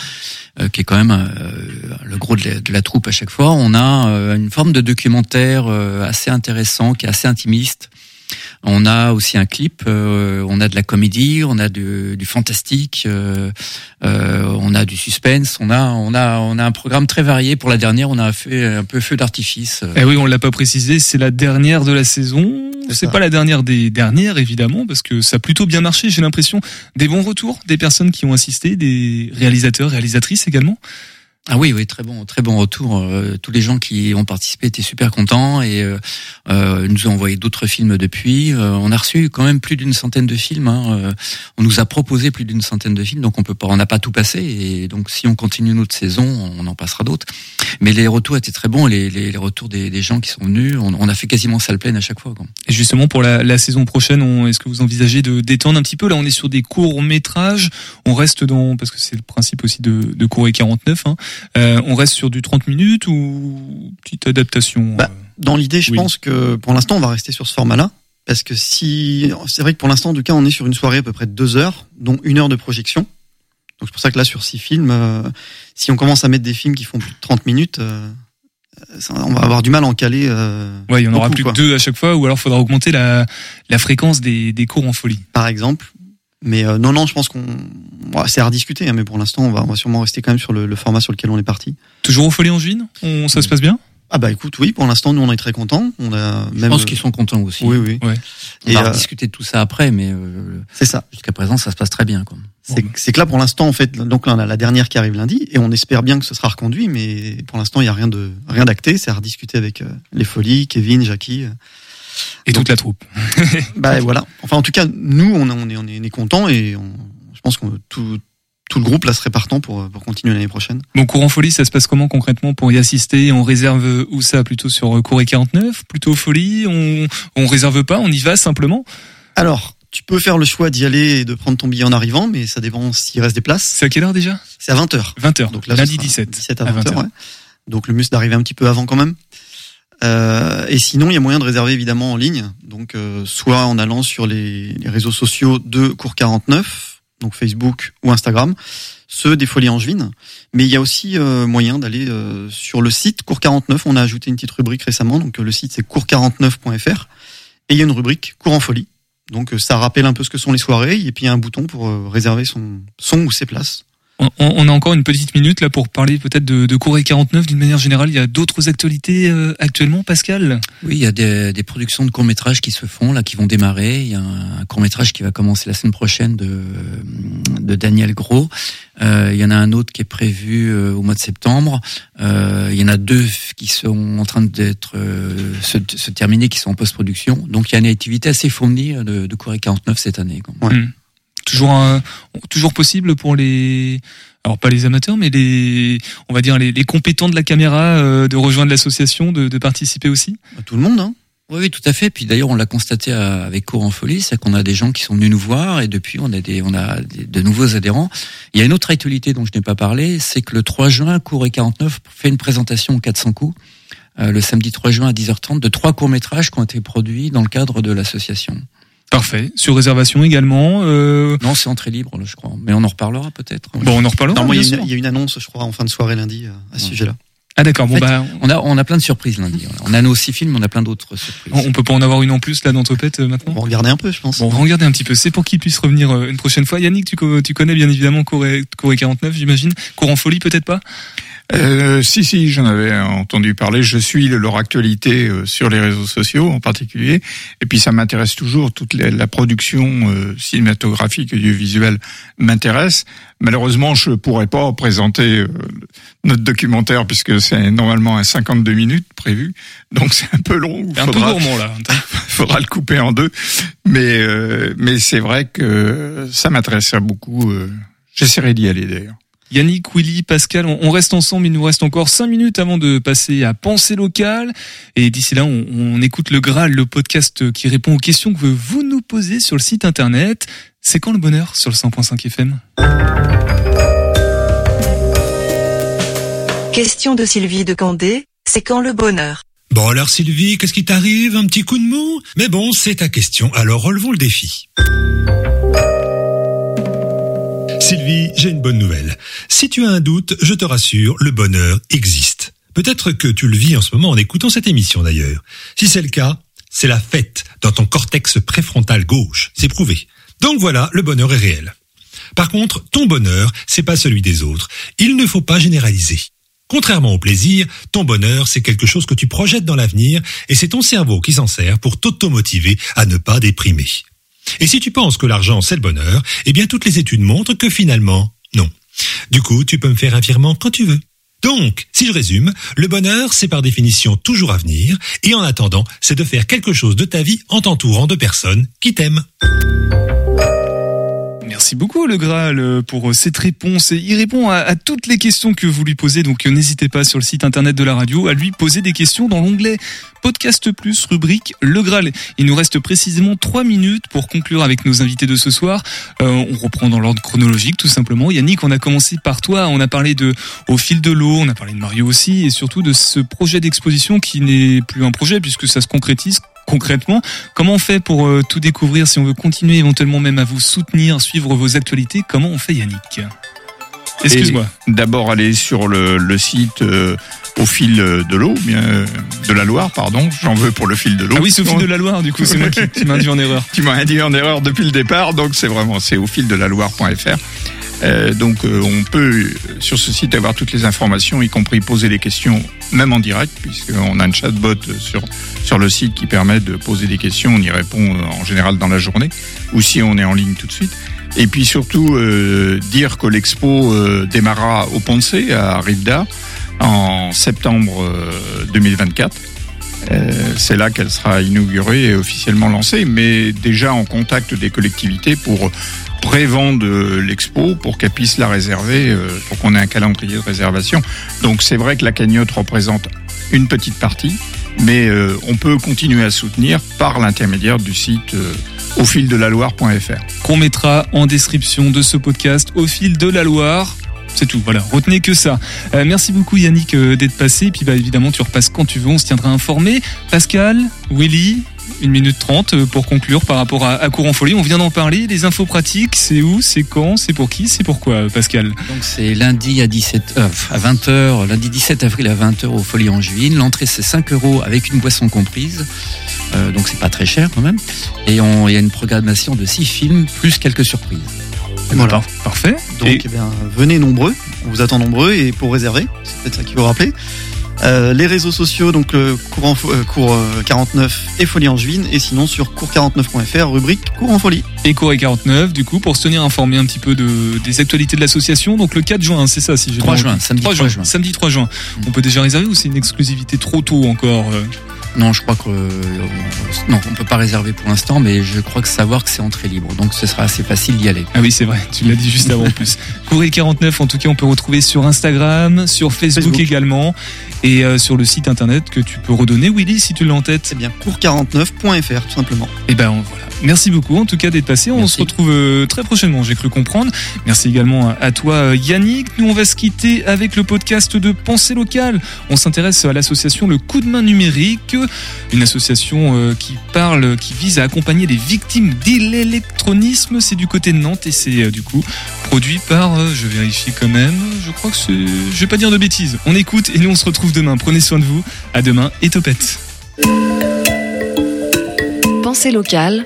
euh, qui est quand même euh, le gros de la, troupe à chaque fois. On a euh, une forme de documentaire euh, assez intéressant, qui est assez intimiste. On a aussi un clip, euh, on a de la comédie, on a du, du fantastique, euh, euh, on a du suspense, on a, on a, on a un programme très varié. Pour la dernière, on a fait un peu feu d'artifice. Eh oui, on l'a pas précisé, c'est la dernière de la saison. C'est pas la dernière des dernières, évidemment, parce que ça a plutôt bien marché. J'ai l'impression des bons retours, des personnes qui ont assisté, des réalisateurs, réalisatrices également. Ah oui, oui, très bon, très bon retour. Euh, tous les gens qui ont participé étaient super contents et euh, euh, nous ont envoyé d'autres films depuis. Euh, on a reçu quand même plus d'une centaine de films. hein. Euh, on nous a proposé plus d'une centaine de films, donc on peut pas, on n'a pas tout passé. Et donc si on continue notre saison, on en passera d'autres. Mais les retours étaient très bons. Les, les, les retours des, des gens qui sont venus, on, on a fait quasiment salle pleine à chaque fois. quoi. Et justement, pour la, la saison prochaine, est-ce que vous envisagez de détendre un petit peu? Là, on est sur des courts métrages. On reste dans, parce que c'est le principe aussi de, de cours et 49. Hein. Euh, on reste sur du 30 minutes ou petite adaptation Bah, euh, Dans l'idée, je Oui. pense que pour l'instant, on va rester sur ce format-là. Parce que si, c'est vrai que pour l'instant, en tout cas, on est sur une soirée à peu près de deux heures, dont une heure de projection. Donc c'est pour ça que là, sur six films, euh, si on commence à mettre des films qui font plus de 30 minutes, euh, ça- on va avoir du mal à en caler. euh, Ouais, il y en aura plus quoi. que deux à chaque fois, ou alors faudra augmenter la, la fréquence des, des cours en folie. par exemple. Mais euh, non, non, je pense qu'on, ouais, c'est à rediscuter. hein, mais pour l'instant, on va, on va sûrement rester quand même sur le, le format sur lequel on est parti. Toujours au folie en juin? On, Ça se passe bien? Ah bah écoute, oui, pour l'instant, nous, on est très contents. On a Je même. pense qu'ils sont contents aussi. Oui, oui. Ouais. On Et va euh, discuter de tout ça après, mais euh, c'est ça. jusqu'à présent, ça se passe très bien. Quoi. C'est c'est que là, pour l'instant, en fait, donc là, on a la dernière qui arrive lundi, et on espère bien que ce sera reconduit, mais pour l'instant, il y a rien de rien d'acté. C'est à rediscuter avec euh, les folies, Kevin, Jackie. Euh. Et Donc- toute la troupe. Bah voilà. Enfin, en tout cas, nous, on, est- on est on est, on est contents et on, je pense que tout tout le groupe là serait partant pour pour continuer l'année prochaine. Bon, cours en folie, ça se passe comment concrètement pour y assister? On réserve euh, où ça? Plutôt sur euh, cours et 49 Plutôt folie? On on réserve pas? On y va simplement? Alors, tu peux faire le choix d'y aller et de prendre ton billet en arrivant, mais ça dépend s'il reste des places. C'est à quelle heure déjà? C'est à 20h. 20h. Donc là, lundi sera 17. 17 à à 20h, 20h. ouais. Donc le mieux c'est d'arriver un petit peu avant quand même. Euh, et sinon, il y a moyen de réserver évidemment en ligne. Donc euh, soit en allant sur les, réseaux sociaux de Cours 49, donc Facebook ou Instagram, ceux des Folies Angevines. Mais il y a aussi euh, moyen d'aller euh, sur le site Cours 49. On a ajouté une petite rubrique récemment. Donc le site c'est cours49.fr et il y a une rubrique Cours en folie. Donc ça rappelle un peu ce que sont les soirées et puis il y a un bouton pour réserver son son ou ses places. On, on a encore une petite minute là pour parler peut-être de, de Corée 49 d'une manière générale. Il y a d'autres actualités euh, actuellement, Pascal? Oui, il y a des, des productions de courts métrages qui se font là, qui vont démarrer. Il y a un, un court métrage qui va commencer la semaine prochaine de, de Daniel Gros. Euh, il y en a un autre qui est prévu euh, au mois de septembre. Euh, il y en a deux qui sont en train d'être euh, se, se terminer, qui sont en post-production. Donc il y a une activité assez fournie euh, de, de Corée 49 cette année. quoi. Hmm. Toujours un- toujours possible pour les alors pas les amateurs mais les on va dire les, les compétents de la caméra euh, de rejoindre l'association de, de participer aussi. Tout le monde, hein Oui, oui, tout à fait. Puis d'ailleurs, on l'a constaté à- avec Cours en folie, c'est qu'on a des gens qui sont venus nous voir et depuis, on a des, on a des- de nouveaux adhérents. Il y a une autre actualité dont je n'ai pas parlé, c'est que le 3 juin, Cours et 49 fait une présentation aux 400 coups. euh, le samedi 3 juin à 10h30 de trois courts métrages qui ont été produits dans le cadre de l'association. Parfait. Sur réservation également. euh, Non, c'est entrée libre, là, je crois. Mais on en reparlera peut-être. Bon, on en reparlera. Non, moi, il y, a une- sûr. il y a une annonce, je crois, en fin de soirée lundi euh, à ce sujet-là. Ah d'accord. Bon En fait, bah On a, on a plein de surprises lundi. On a nos six films, on a plein d'autres surprises. on, peut pas en avoir une en plus là dans Topette euh, maintenant. On va regarder un peu, je pense. Bon, on va regarder un petit peu. C'est pour qu'il puisse revenir euh, une prochaine fois. Yannick, tu, co- tu connais bien évidemment Corée, Corée 49, j'imagine. Courant folie, peut-être pas? Euh, si, si, j'en avais entendu parler. Je suis leur actualité euh, sur les réseaux sociaux en particulier. Et puis ça m'intéresse toujours. Toute la, la production euh, cinématographique et audiovisuelle m'intéresse. Malheureusement, je pourrais pas présenter euh, notre documentaire puisque c'est normalement à 52 minutes prévu. Donc c'est un peu long. C'est un peu Faudra- gourmand là. faudra le couper en deux. Mais euh, mais c'est vrai que ça m'intéresse beaucoup. euh, J'essaierai d'y aller d'ailleurs. Yannick, Willy, Pascal, on on reste ensemble. Il nous reste encore cinq minutes avant de passer à Pensée locale. Et d'ici là, on, on écoute le Graal, le podcast qui répond aux questions que vous nous posez sur le site internet. C'est quand le bonheur sur le 100.5 FM Question de Sylvie de Candé, c'est quand le bonheur? Bon alors Sylvie, qu'est-ce qui t'arrive? Un petit coup de mou? Mais bon, c'est ta question, alors relevons le défi. Sylvie, j'ai une bonne nouvelle. Si tu as un doute, je te rassure, le bonheur existe. Peut-être que tu le vis en ce moment en écoutant cette émission d'ailleurs. Si c'est le cas, c'est la fête dans ton cortex préfrontal gauche, c'est prouvé. Donc voilà, le bonheur est réel. Par contre, ton bonheur, c'est pas celui des autres. Il ne faut pas généraliser. Contrairement au plaisir, ton bonheur, c'est quelque chose que tu projettes dans l'avenir et c'est ton cerveau qui s'en sert pour t'automotiver à ne pas déprimer. Et si tu penses que l'argent, c'est le bonheur, eh bien toutes les études montrent que finalement, non. Du coup, tu peux me faire un virement quand tu veux. Donc, si je résume, le bonheur, c'est par définition toujours à venir, et en attendant, c'est de faire quelque chose de ta vie en t'entourant de personnes qui t'aiment. Merci beaucoup le Graal euh, pour euh, cette réponse. Et il répond à, toutes les questions que vous lui posez, donc euh, n'hésitez pas sur le site internet de la radio à lui poser des questions dans l'onglet Podcast Plus, rubrique Le Graal. Il nous reste précisément trois minutes pour conclure avec nos invités de ce soir. On reprend dans l'ordre chronologique tout simplement. Yannick, on a commencé par toi, on a parlé de Au fil de l'eau, on a parlé de Mario aussi, et surtout de ce projet d'exposition qui n'est plus un projet puisque ça se concrétise concrètement. Comment on fait pour euh, tout découvrir si on veut continuer éventuellement même à vous soutenir, suivre vos actualités? Comment on fait Yannick? Excuse-moi. D'abord aller sur le, le site euh, au fil de l'eau, bien euh, de la Loire, pardon. J'en veux pour le fil de l'eau. Ah oui, c'est au fil de la Loire, du coup, c'est moi qui, induit en erreur. Tu m'as induit en erreur depuis le départ, donc c'est vraiment c'est au fil de la Loire.fr. Euh, donc euh, on peut euh, sur ce site avoir toutes les informations, y compris poser des questions, même en direct, puisqu'on a un chatbot sur sur le site qui permet de poser des questions. On y répond en général dans la journée, ou si on est en ligne tout de suite. Et puis surtout dire que l'expo euh, démarrera au Ponce à Rivda en septembre euh, 2024. Euh, c'est là qu'elle sera inaugurée et officiellement lancée, mais déjà en contact des collectivités pour prévendre l'expo pour qu'elle puisse la réserver, euh, pour qu'on ait un calendrier de réservation. Donc c'est vrai que la cagnotte représente une petite partie, mais euh, on peut continuer à soutenir par l'intermédiaire du site euh, au fil de la Loire.fr. Qu'on mettra en description de ce podcast au fil de la Loire. C'est tout, voilà, retenez que ça. Merci beaucoup Yannick d'être passé, et puis bah, évidemment tu repasses quand tu veux, on se tiendra informé. Pascal, Willy, une minute trente euh, pour conclure par rapport à, à Courant Folie, on vient d'en parler, les infos pratiques, c'est où, c'est quand, c'est pour qui, c'est pourquoi Pascal Donc c'est lundi à 17 euh, à 20h, lundi 17 avril à 20h au Folie Angevine. L'entrée c'est 5 euros avec une boisson comprise. Euh, donc c'est pas très cher quand même. Et on- il y a une programmation de 6 films plus quelques surprises. Voilà. Parfait. Donc, Et- eh bien, venez nombreux. On vous attend nombreux et pour réserver, c'est peut-être ça qu'il faut rappeler. Euh, les réseaux sociaux, donc le courant, euh, cours euh, 49 et Folie Angevine, et sinon sur cours49.fr, rubrique cours en folie. Et Corée 49, du coup, pour se tenir informé un petit peu de, des actualités de l'association. Donc le 4 juin, c'est ça, si j'ai 3 bien juin, samedi 3 juin. Samedi 3 juin. On peut déjà réserver ou c'est une exclusivité trop tôt encore euh? Non, je crois que euh, non, on peut pas réserver pour l'instant, mais je crois que savoir que c'est entrée libre, donc ce sera assez facile d'y aller. Ah oui, c'est vrai, tu l'as dit juste avant en plus. Courrier 49, en tout cas, on peut retrouver sur Instagram, sur Facebook, Facebook. également, et euh, sur le site internet que tu peux redonner, Willy, si tu l'as en tête. C'est bien cours49.fr, tout simplement. Et ben on- voilà. Merci beaucoup en tout cas d'être passé. On Merci. se retrouve euh, très prochainement, j'ai cru comprendre. Merci également à, toi euh, Yannick. Nous on va se quitter avec le podcast de Pensée locale. On s'intéresse à l'association Le Coup de main numérique, une association euh, qui parle, qui vise à accompagner les victimes de l'électronisme. C'est du côté de Nantes et c'est du coup produit par, je vérifie quand même, je crois que c'est, je vais pas dire de bêtises. On écoute et nous on se retrouve demain. Prenez soin de vous. À demain et topette. Pensée locale,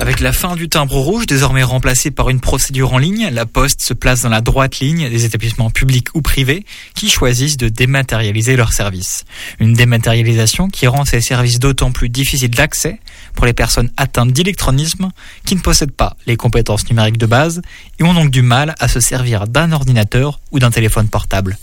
Avec la fin du timbre rouge, désormais remplacé par une procédure en ligne, la Poste se place dans la droite ligne des établissements publics ou privés qui choisissent de dématérialiser leurs services. Une dématérialisation qui rend ces services d'autant plus difficiles d'accès pour les personnes atteintes d'électronisme qui ne possèdent pas les compétences numériques de base et ont donc du mal à se servir d'un ordinateur ou d'un téléphone portable.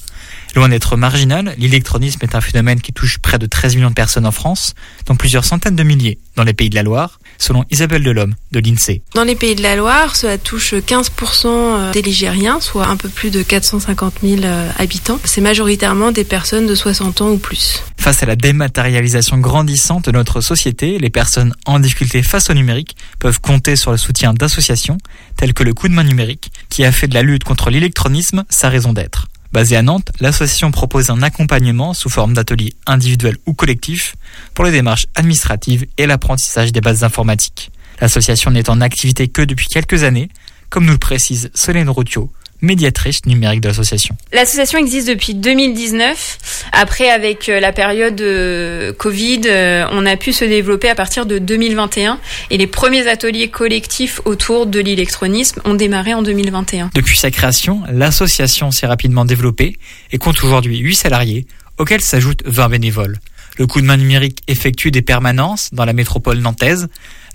Loin d'être marginal, l'électronisme est un phénomène qui touche près de 13 millions de personnes en France, dont plusieurs centaines de milliers dans les pays de la Loire, selon Isabelle Delhomme de l'INSEE. Dans les pays de la Loire, cela touche 15% des Ligériens, soit un peu plus de 450 000 euh, habitants. C'est majoritairement des personnes de 60 ans ou plus. Face à la dématérialisation grandissante de notre société, les personnes en difficulté face au numérique peuvent compter sur le soutien d'associations telles que le Coup de main numérique, qui a fait de la lutte contre l'électronisme sa raison d'être. Basée à Nantes, l'association propose un accompagnement sous forme d'ateliers individuels ou collectifs pour les démarches administratives et l'apprentissage des bases informatiques. L'association n'est en activité que depuis quelques années, comme nous le précise Solène Routio, médiatrice numérique de l'association. L'association existe depuis 2019. Après, avec euh, la période euh, Covid, euh, on a pu se développer à partir de 2021 et les premiers ateliers collectifs autour de l'électronisme ont démarré en 2021. Depuis sa création, l'association s'est rapidement développée et compte aujourd'hui 8 salariés, auxquels s'ajoutent 20 bénévoles. Le coup de main numérique effectue des permanences dans la métropole nantaise,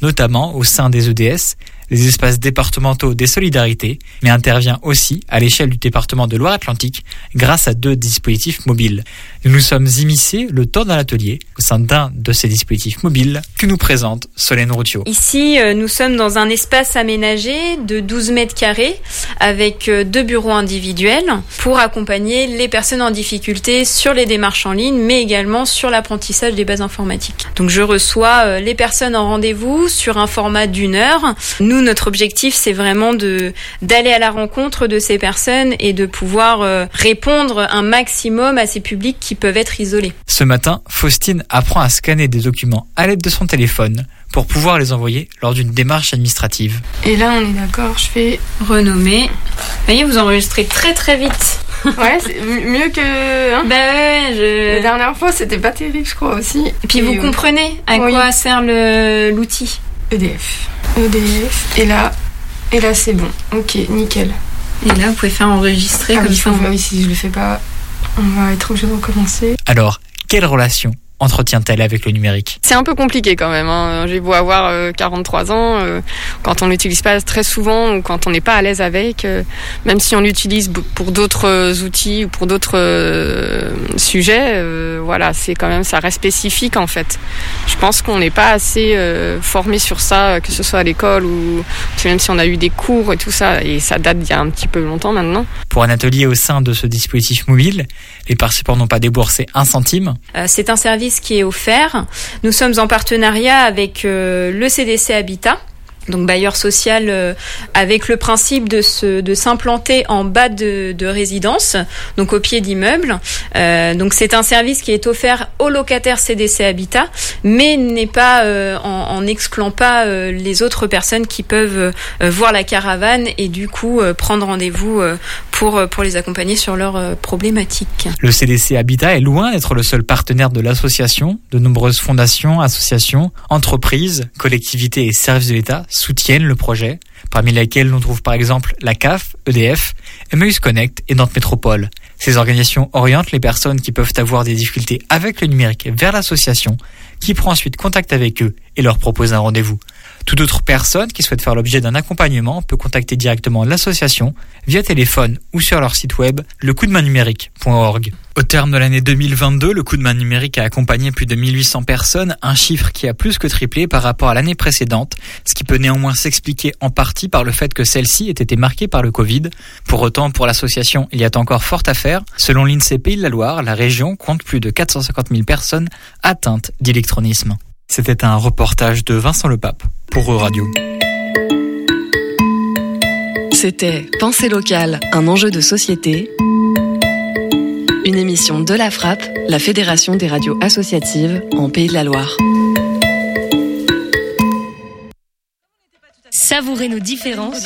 notamment au sein des EDS, les espaces départementaux des solidarités, mais intervient aussi à l'échelle du département de Loire-Atlantique grâce à deux dispositifs mobiles. Nous nous sommes immiscés le temps d'un atelier au sein d'un de ces dispositifs mobiles que nous présente Solène Routio. Ici, euh, nous sommes dans un espace aménagé de 12 mètres carrés avec euh, deux bureaux individuels pour accompagner les personnes en difficulté sur les démarches en ligne, mais également sur l'apprentissage des bases informatiques. Donc je reçois euh, les personnes en rendez-vous sur un format d'une heure. Nous, notre objectif, c'est vraiment de d'aller à la rencontre de ces personnes et de pouvoir euh, répondre un maximum à ces publics qui peuvent être isolés. Ce matin, Faustine apprend à scanner des documents à l'aide de son téléphone pour pouvoir les envoyer lors d'une démarche administrative. Et là, on est d'accord, je fais renommer. Vous voyez, vous enregistrez très très vite. Ouais, c'est mieux que. hein. Bah ouais, je. La dernière fois, c'était pas terrible, je crois aussi. Et puis vous euh, comprenez à oui. quoi sert l'outil. EDF. EDF. Et là, et là, c'est bon. Ok, nickel. Et là, vous pouvez faire enregistrer Ah comme oui, ça. oui, si je le fais pas, on va être obligé de recommencer. Alors, quelle relation? Entretient-elle avec le numérique C'est un peu compliqué quand même. Hein. J'ai beau avoir euh, 43 ans, euh, quand on l'utilise pas très souvent ou quand on n'est pas à l'aise avec, euh, même si on l'utilise pour d'autres euh, outils ou pour d'autres euh, sujets, euh, voilà, c'est quand même ça reste spécifique en fait. Je pense qu'on n'est pas assez euh, formé sur ça, que ce soit à l'école ou même si on a eu des cours et tout ça, et ça date d'il y a un petit peu longtemps maintenant. Pour un atelier au sein de ce dispositif mobile, les participants n'ont pas déboursé un centime. Euh, C'est un service qui est offert. Nous sommes en partenariat avec euh, le CDC Habitat. Donc bailleur social euh, avec le principe de se de s'implanter en bas de, de résidence, donc au pied d'immeuble. Euh, donc c'est un service qui est offert aux locataires CDC Habitat, mais n'est pas en, en excluant pas les autres personnes qui peuvent voir la caravane et du coup prendre rendez-vous euh, pour les accompagner sur leurs euh, problématiques. Le CDC Habitat est loin d'être le seul partenaire de l'association. De nombreuses fondations, associations, entreprises, collectivités et services de l'État soutiennent le projet, parmi lesquels l'on trouve par exemple la CAF, EDF, Emmaüs Connect et Nantes Métropole. Ces organisations orientent les personnes qui peuvent avoir des difficultés avec le numérique vers l'association, qui prend ensuite contact avec eux et leur propose un rendez-vous. Toute autre personne qui souhaite faire l'objet d'un accompagnement peut contacter directement l'association via téléphone ou sur leur site web lecoupdemain-numérique.org. Au terme de l'année 2022, le coup de main numérique a accompagné plus de 1800 personnes, un chiffre qui a plus que triplé par rapport à l'année précédente, ce qui peut néanmoins s'expliquer en partie par le fait que celle-ci ait été marquée par le Covid. Pour autant, pour l'association, il y a encore fort à faire. Selon l'INSEE Pays de la Loire, la région compte plus de 450 000 personnes atteintes d'électronisme. C'était un reportage de Vincent Lepape pour Radio. C'était Pensée locale, un enjeu de société. Une émission de la Frappe, la Fédération des radios associatives en Pays de la Loire. Savourez nos différences